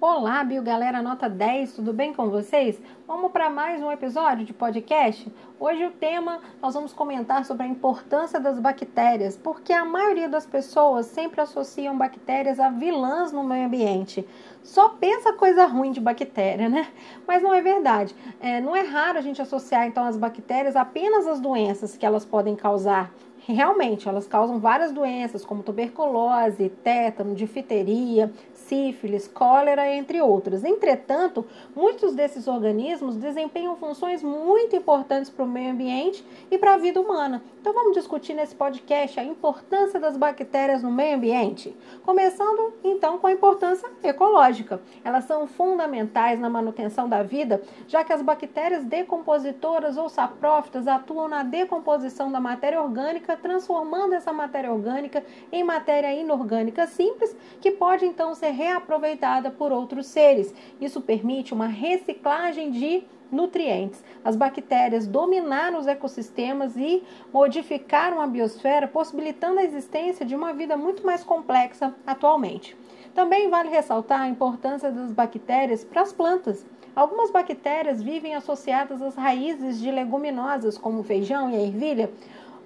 Olá, Bio Galera Nota 10, tudo bem com vocês? Vamos para mais um episódio de podcast? Hoje o tema nós vamos comentar sobre a importância das bactérias, porque a maioria das pessoas sempre associam bactérias a vilãs no meio ambiente. Só pensa coisa ruim de bactéria, né? Mas não é verdade. É, não é raro a gente associar então as bactérias apenas às doenças que elas podem causar realmente elas causam várias doenças, como tuberculose, tétano, difteria, sífilis, cólera, entre outras. Entretanto, muitos desses organismos desempenham funções muito importantes para o meio ambiente e para a vida humana. Então, vamos discutir nesse podcast a importância das bactérias no meio ambiente. Começando, então, com a importância ecológica. Elas são fundamentais na manutenção da vida, já que as bactérias decompositoras ou saprófitas atuam na decomposição da matéria orgânica transformando essa matéria orgânica em matéria inorgânica simples, que pode então ser reaproveitada por outros seres. Isso permite uma reciclagem de nutrientes. As bactérias dominaram os ecossistemas e modificaram a biosfera, possibilitando a existência de uma vida muito mais complexa atualmente. Também vale ressaltar a importância das bactérias para as plantas. Algumas bactérias vivem associadas às raízes de leguminosas, como o feijão e a ervilha,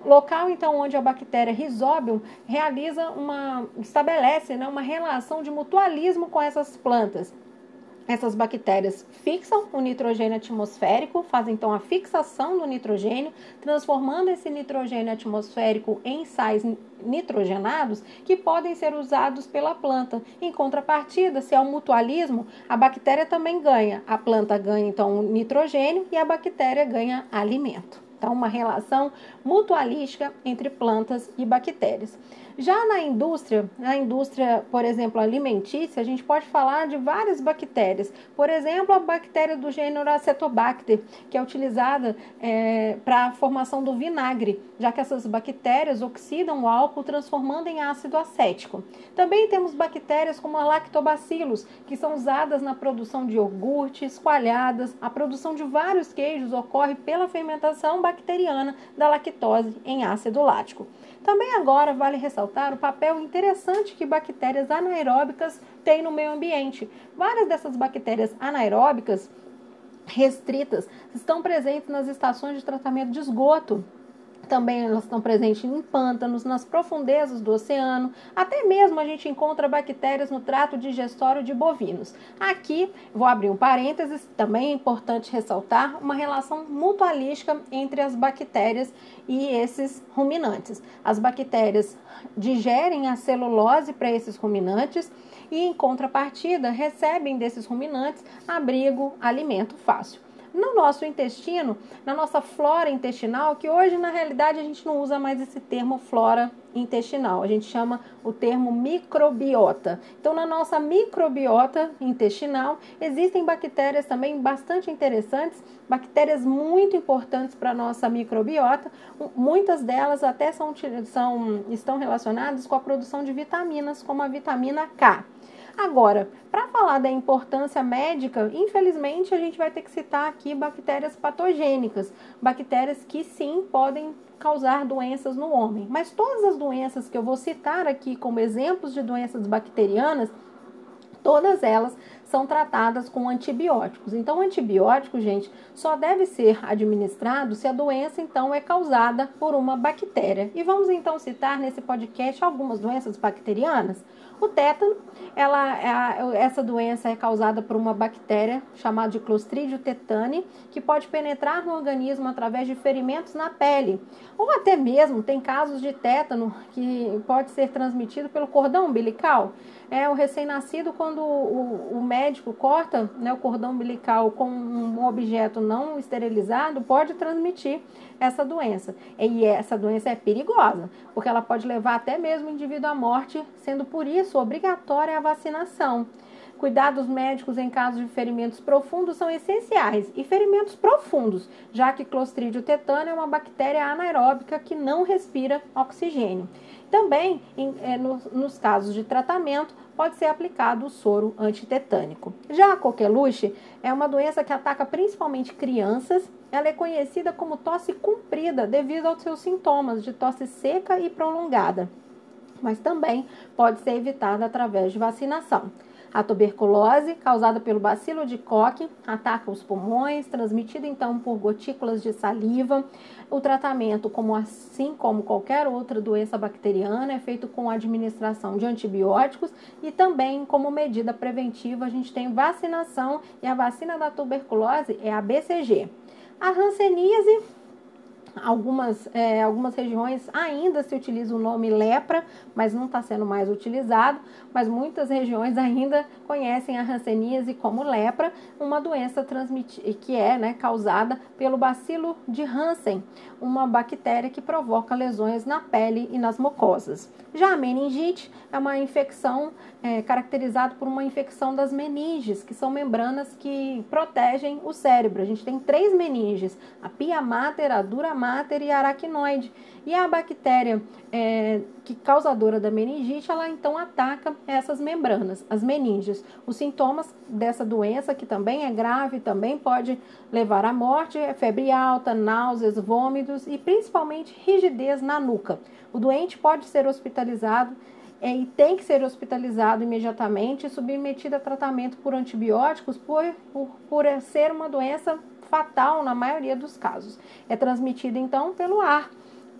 Local então onde a bactéria Rhizobium realiza uma estabelece né, uma relação de mutualismo com essas plantas. Essas bactérias fixam o nitrogênio atmosférico, fazem então a fixação do nitrogênio, transformando esse nitrogênio atmosférico em sais nitrogenados que podem ser usados pela planta. Em contrapartida, se é um mutualismo, a bactéria também ganha. A planta ganha então nitrogênio e a bactéria ganha alimento. Então, uma relação mutualística entre plantas e bactérias. Já na indústria, na indústria, por exemplo, alimentícia, a gente pode falar de várias bactérias. Por exemplo, a bactéria do gênero Acetobacter, que é utilizada é, para a formação do vinagre, já que essas bactérias oxidam o álcool, transformando em ácido acético. Também temos bactérias como a lactobacillus, que são usadas na produção de iogurtes, coalhadas. A produção de vários queijos ocorre pela fermentação bacteriana da lactose em ácido lático. Também agora vale ressaltar o papel interessante que bactérias anaeróbicas têm no meio ambiente. Várias dessas bactérias anaeróbicas restritas estão presentes nas estações de tratamento de esgoto, também elas estão presentes em pântanos, nas profundezas do oceano, até mesmo a gente encontra bactérias no trato digestório de bovinos. Aqui, vou abrir um parênteses, também é importante ressaltar uma relação mutualística entre as bactérias e esses ruminantes. As bactérias digerem a celulose para esses ruminantes e, em contrapartida, recebem desses ruminantes abrigo, alimento fácil no nosso intestino, na nossa flora intestinal, que hoje na realidade a gente não usa mais esse termo flora intestinal, a gente chama o termo microbiota. Então, na nossa microbiota intestinal, existem bactérias também bastante interessantes, bactérias muito importantes para a nossa microbiota. Muitas delas até são, são, estão relacionadas com a produção de vitaminas, como a vitamina K. Agora, para falar da importância médica, infelizmente a gente vai ter que citar aqui bactérias patogênicas, bactérias que sim podem causar doenças no homem. Mas todas as doenças que eu vou citar aqui como exemplos de doenças bacterianas, todas elas são tratadas com antibióticos. Então, antibiótico, gente, só deve ser administrado se a doença então é causada por uma bactéria. E vamos então citar nesse podcast algumas doenças bacterianas. O tétano, ela, essa doença é causada por uma bactéria chamada de Clostridium tetani, que pode penetrar no organismo através de ferimentos na pele. Ou até mesmo tem casos de tétano que pode ser transmitido pelo cordão umbilical. É o recém-nascido quando o, o, médico corta né, o cordão umbilical com um objeto não esterilizado, pode transmitir essa doença. E essa doença é perigosa, porque ela pode levar até mesmo o indivíduo à morte, sendo por isso obrigatória a vacinação. Cuidados médicos em caso de ferimentos profundos são essenciais e ferimentos profundos, já que Clostridio tetani é uma bactéria anaeróbica que não respira oxigênio. Também, em, é, nos, nos casos de tratamento, pode ser aplicado o soro antitetânico. Já a coqueluche é uma doença que ataca principalmente crianças. Ela é conhecida como tosse comprida devido aos seus sintomas de tosse seca e prolongada, mas também pode ser evitada através de vacinação. A tuberculose, causada pelo bacilo de Koch, ataca os pulmões, transmitida então por gotículas de saliva. O tratamento, como assim como qualquer outra doença bacteriana, é feito com a administração de antibióticos e também como medida preventiva a gente tem vacinação e a vacina da tuberculose é a BCG. A hanseníase Algumas, é, algumas regiões ainda se utiliza o nome lepra, mas não está sendo mais utilizado. Mas muitas regiões ainda conhecem a hanseníase como lepra, uma doença que é né, causada pelo bacilo de Hansen, uma bactéria que provoca lesões na pele e nas mucosas. Já a meningite é uma infecção é, caracterizada por uma infecção das meninges, que são membranas que protegem o cérebro. A gente tem três meninges: a pia mater, a dura mater e aracnoide. E a bactéria é, que causadora da meningite, ela então ataca essas membranas, as meninges. Os sintomas dessa doença, que também é grave, também pode levar à morte, é febre alta, náuseas, vômitos e principalmente rigidez na nuca. O doente pode ser hospitalizado é, e tem que ser hospitalizado imediatamente e submetido a tratamento por antibióticos por, por, por ser uma doença fatal na maioria dos casos. É transmitida então pelo ar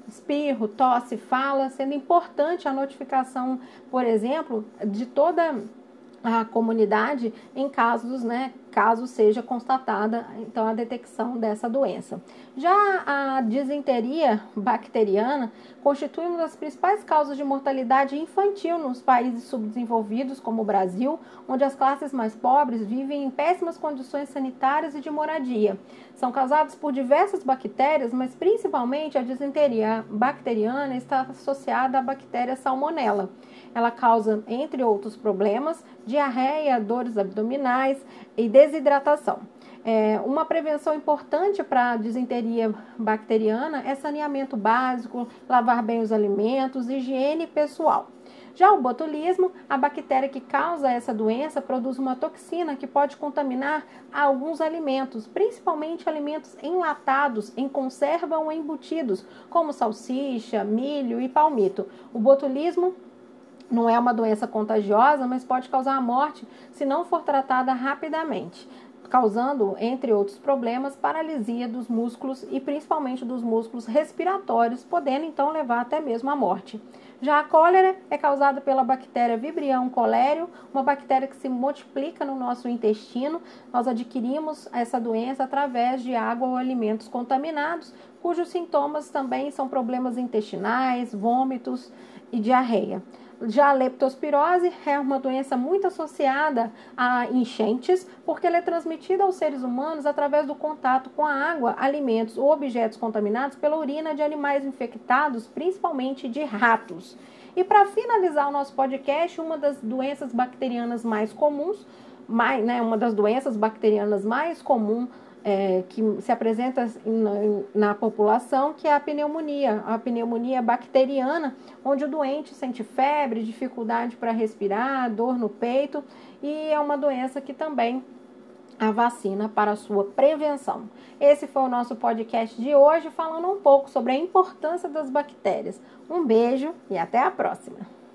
espirro, tosse, fala, sendo importante a notificação, por exemplo, de toda a comunidade em casos, né, caso seja constatada então a detecção dessa doença. Já a disenteria bacteriana constitui uma das principais causas de mortalidade infantil nos países subdesenvolvidos, como o Brasil, onde as classes mais pobres vivem em péssimas condições sanitárias e de moradia. São causados por diversas bactérias, mas principalmente a disenteria bacteriana está associada à bactéria salmonella. Ela causa, entre outros problemas, diarreia, dores abdominais e desidratação. É, uma prevenção importante para a disenteria bacteriana é saneamento básico, lavar bem os alimentos, higiene pessoal. Já o botulismo, a bactéria que causa essa doença produz uma toxina que pode contaminar alguns alimentos, principalmente alimentos enlatados, em conserva ou embutidos, como salsicha, milho e palmito. O botulismo não é uma doença contagiosa, mas pode causar a morte se não for tratada rapidamente, causando, entre outros problemas, paralisia dos músculos e principalmente dos músculos respiratórios, podendo então levar até mesmo à morte. Já a cólera é causada pela bactéria Vibrião colério, uma bactéria que se multiplica no nosso intestino. Nós adquirimos essa doença através de água ou alimentos contaminados, cujos sintomas também são problemas intestinais, vômitos e diarreia. Já a leptospirose é uma doença muito associada a enchentes, porque ela é transmitida aos seres humanos através do contato com a água, alimentos ou objetos contaminados pela urina de animais infectados, principalmente de ratos. E para finalizar o nosso podcast, uma das doenças bacterianas mais comuns, mais, né, uma das doenças bacterianas mais comuns é, que se apresenta na, população, que é a pneumonia, a pneumonia bacteriana, onde o doente sente febre, dificuldade para respirar, dor no peito, e é uma doença que também a vacina para a sua prevenção. Esse foi o nosso podcast de hoje, falando um pouco sobre a importância das bactérias. Um beijo e até a próxima!